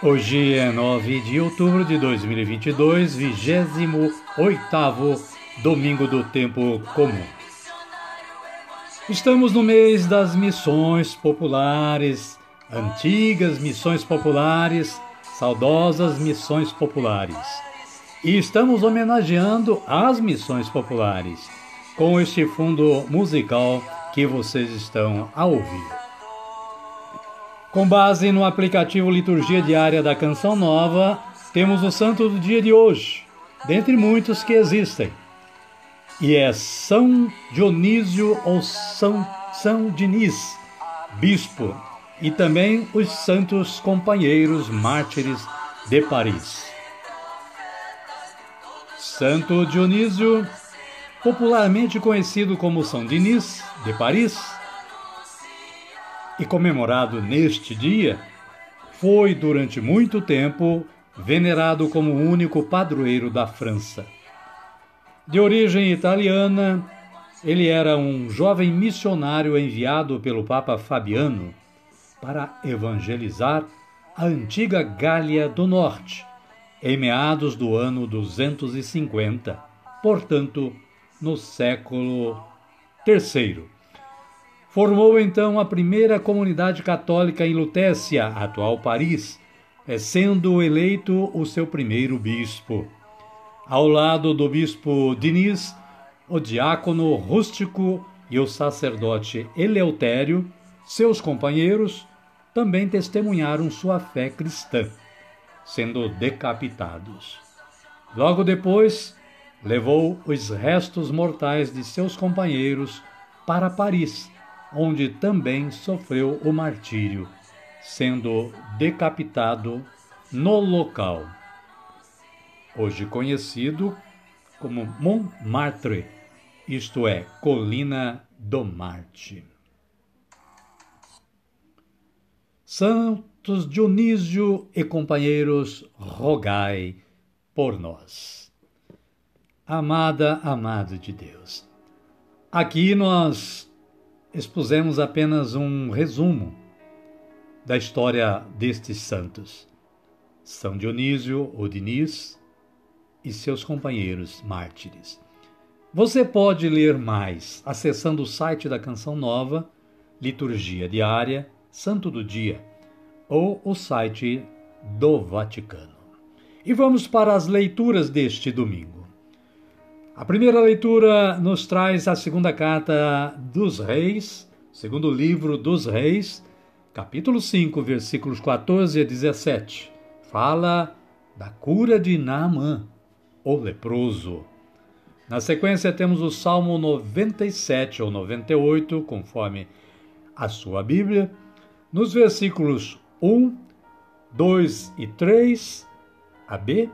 Hoje é 9 de outubro de 2022, 28 domingo do tempo comum. Estamos no mês das missões populares, antigas missões populares, saudosas missões populares. E estamos homenageando as missões populares com este fundo musical que vocês estão a ouvir. Com base no aplicativo Liturgia Diária da Canção Nova, temos o santo do dia de hoje, dentre muitos que existem. E é São Dionísio ou São, São Diniz, bispo, e também os santos companheiros mártires de Paris. Santo Dionísio, popularmente conhecido como São Diniz de Paris, e comemorado neste dia, foi durante muito tempo venerado como o único padroeiro da França. De origem italiana, ele era um jovem missionário enviado pelo Papa Fabiano para evangelizar a antiga Gália do Norte, em meados do ano 250, portanto, no século III. Formou então a primeira comunidade católica em Lutécia, atual Paris, é, sendo eleito o seu primeiro bispo. Ao lado do bispo Diniz, o diácono rústico e o sacerdote Eleutério, seus companheiros, também testemunharam sua fé cristã, sendo decapitados. Logo depois, levou os restos mortais de seus companheiros para Paris onde também sofreu o martírio, sendo decapitado no local, hoje conhecido como Montmartre, isto é, Colina do Marte. Santos Dionísio e companheiros, rogai por nós. Amada, amado de Deus, aqui nós expusemos apenas um resumo da história destes santos. São Dionísio, ou Diniz, e seus companheiros mártires. Você pode ler mais acessando o site da Canção Nova, Liturgia Diária, Santo do Dia, ou o site do Vaticano. E vamos para as leituras deste domingo. A primeira leitura nos traz a segunda carta dos Reis, segundo livro dos Reis, capítulo 5, versículos 14 a 17. Fala da cura de Naamã, o leproso. Na sequência temos o Salmo 97 ou 98, conforme a sua Bíblia, nos versículos 1, 2 e 3, AB,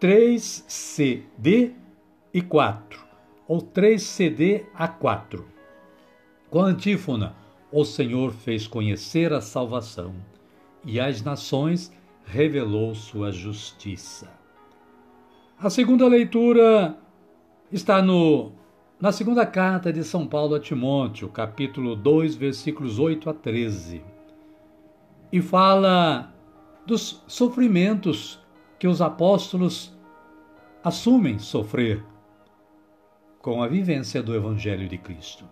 3, C, D e 4, ou 3 CD a 4. Com a antífona, o Senhor fez conhecer a salvação e às nações revelou sua justiça. A segunda leitura está no na segunda carta de São Paulo a Timóteo, capítulo 2, versículos 8 a 13. E fala dos sofrimentos que os apóstolos assumem sofrer com a vivência do Evangelho de Cristo.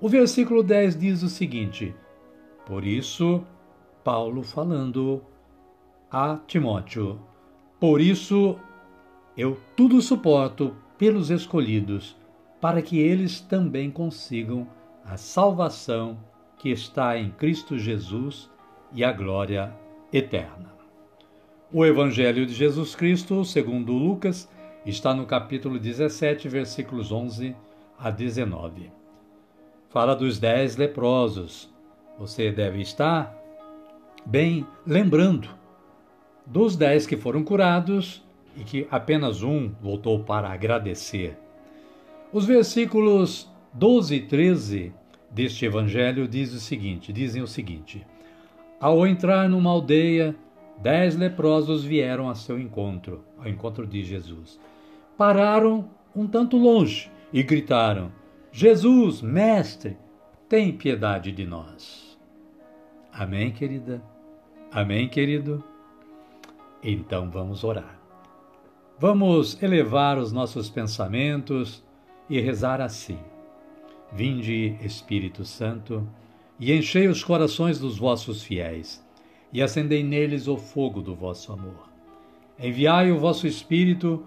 O versículo 10 diz o seguinte: Por isso, Paulo falando a Timóteo, por isso eu tudo suporto pelos escolhidos, para que eles também consigam a salvação que está em Cristo Jesus e a glória eterna. O Evangelho de Jesus Cristo, segundo Lucas, está no capítulo 17, versículos 11 a 19. Fala dos dez leprosos. Você deve estar bem lembrando dos dez que foram curados e que apenas um voltou para agradecer. Os versículos 12 e 13 deste evangelho diz o seguinte, dizem o seguinte: Ao entrar numa aldeia, dez leprosos vieram a seu encontro, ao encontro de Jesus. Pararam um tanto longe e gritaram: Jesus, mestre, tem piedade de nós. Amém, querida? Amém, querido? Então vamos orar. Vamos elevar os nossos pensamentos e rezar assim. Vinde, Espírito Santo, e enchei os corações dos vossos fiéis, e acendei neles o fogo do vosso amor. Enviai o vosso Espírito,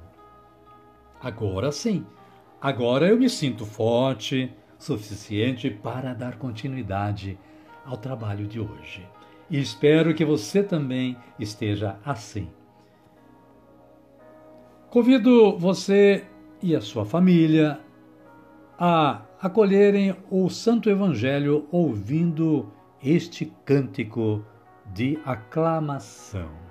Agora sim, agora eu me sinto forte, suficiente para dar continuidade ao trabalho de hoje. E espero que você também esteja assim. Convido você e a sua família a acolherem o Santo Evangelho ouvindo este cântico de aclamação.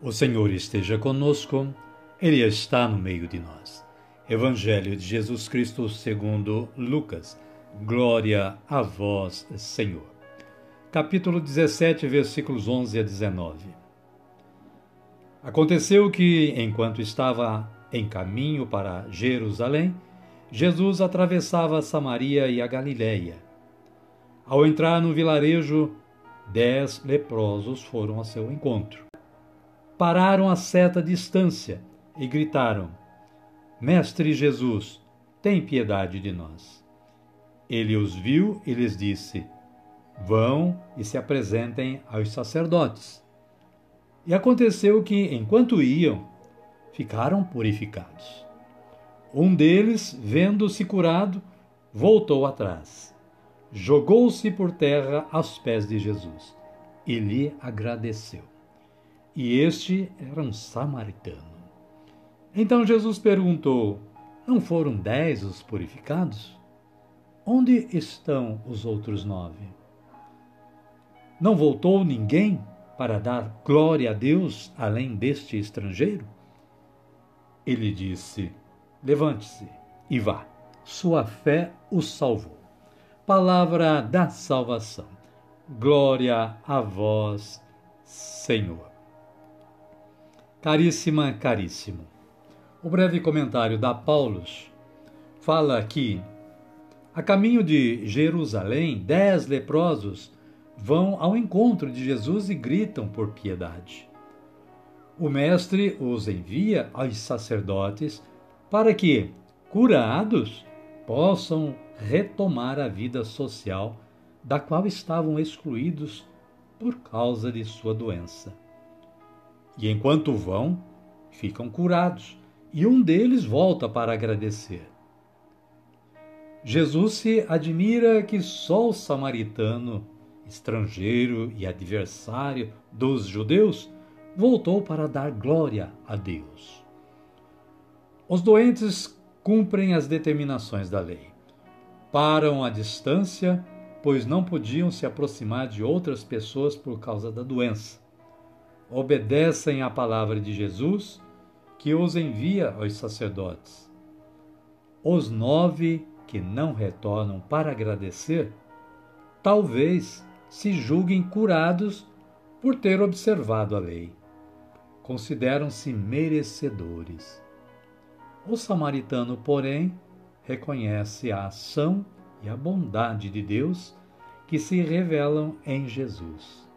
O Senhor esteja conosco, Ele está no meio de nós. Evangelho de Jesus Cristo segundo Lucas. Glória a vós, Senhor. Capítulo 17, versículos 11 a 19. Aconteceu que, enquanto estava em caminho para Jerusalém, Jesus atravessava Samaria e a Galiléia. Ao entrar no vilarejo, dez leprosos foram a seu encontro pararam a certa distância e gritaram: Mestre Jesus, tem piedade de nós. Ele os viu e lhes disse: Vão e se apresentem aos sacerdotes. E aconteceu que, enquanto iam, ficaram purificados. Um deles, vendo-se curado, voltou atrás, jogou-se por terra aos pés de Jesus e lhe agradeceu e este era um samaritano. Então Jesus perguntou: Não foram dez os purificados? Onde estão os outros nove? Não voltou ninguém para dar glória a Deus além deste estrangeiro? Ele disse: Levante-se e vá. Sua fé o salvou. Palavra da salvação. Glória a vós, Senhor. Caríssima, caríssimo. O breve comentário da Paulus fala aqui: a caminho de Jerusalém, dez leprosos vão ao encontro de Jesus e gritam por piedade. O Mestre os envia aos sacerdotes para que, curados, possam retomar a vida social da qual estavam excluídos por causa de sua doença. E enquanto vão, ficam curados, e um deles volta para agradecer. Jesus se admira que só o samaritano, estrangeiro e adversário dos judeus, voltou para dar glória a Deus. Os doentes cumprem as determinações da lei. Param à distância, pois não podiam se aproximar de outras pessoas por causa da doença. Obedecem à palavra de Jesus, que os envia aos sacerdotes. Os nove que não retornam para agradecer, talvez se julguem curados por ter observado a lei. Consideram-se merecedores. O samaritano, porém, reconhece a ação e a bondade de Deus que se revelam em Jesus.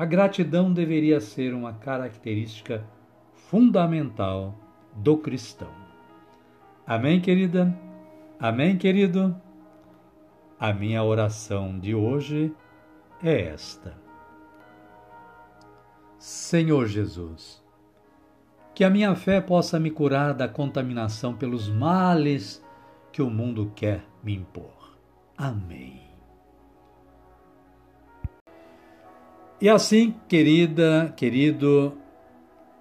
A gratidão deveria ser uma característica fundamental do cristão. Amém, querida? Amém, querido? A minha oração de hoje é esta. Senhor Jesus, que a minha fé possa me curar da contaminação pelos males que o mundo quer me impor. Amém. E assim, querida, querido,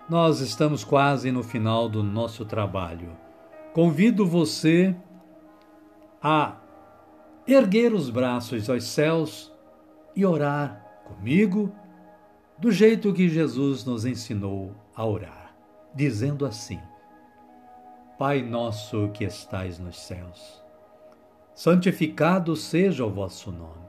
nós estamos quase no final do nosso trabalho. Convido você a erguer os braços aos céus e orar comigo do jeito que Jesus nos ensinou a orar dizendo assim: Pai nosso que estais nos céus, santificado seja o vosso nome.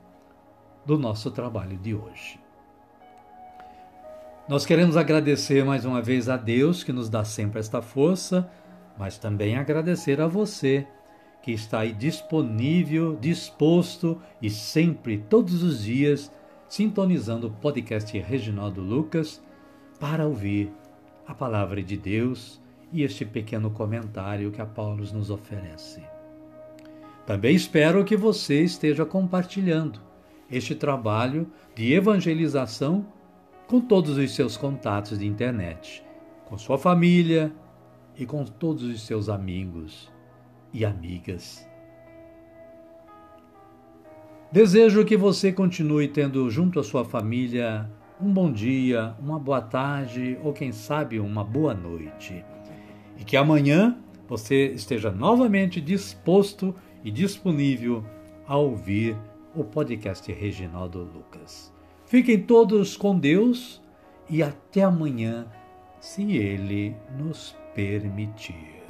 do nosso trabalho de hoje. Nós queremos agradecer mais uma vez a Deus que nos dá sempre esta força, mas também agradecer a você que está aí disponível, disposto e sempre, todos os dias, sintonizando o podcast Reginaldo Lucas para ouvir a palavra de Deus e este pequeno comentário que a Paulo nos oferece. Também espero que você esteja compartilhando este trabalho de evangelização com todos os seus contatos de internet, com sua família e com todos os seus amigos e amigas. Desejo que você continue tendo junto à sua família um bom dia, uma boa tarde ou quem sabe uma boa noite. E que amanhã você esteja novamente disposto e disponível a ouvir o podcast Reginaldo Lucas. Fiquem todos com Deus e até amanhã, se Ele nos permitir.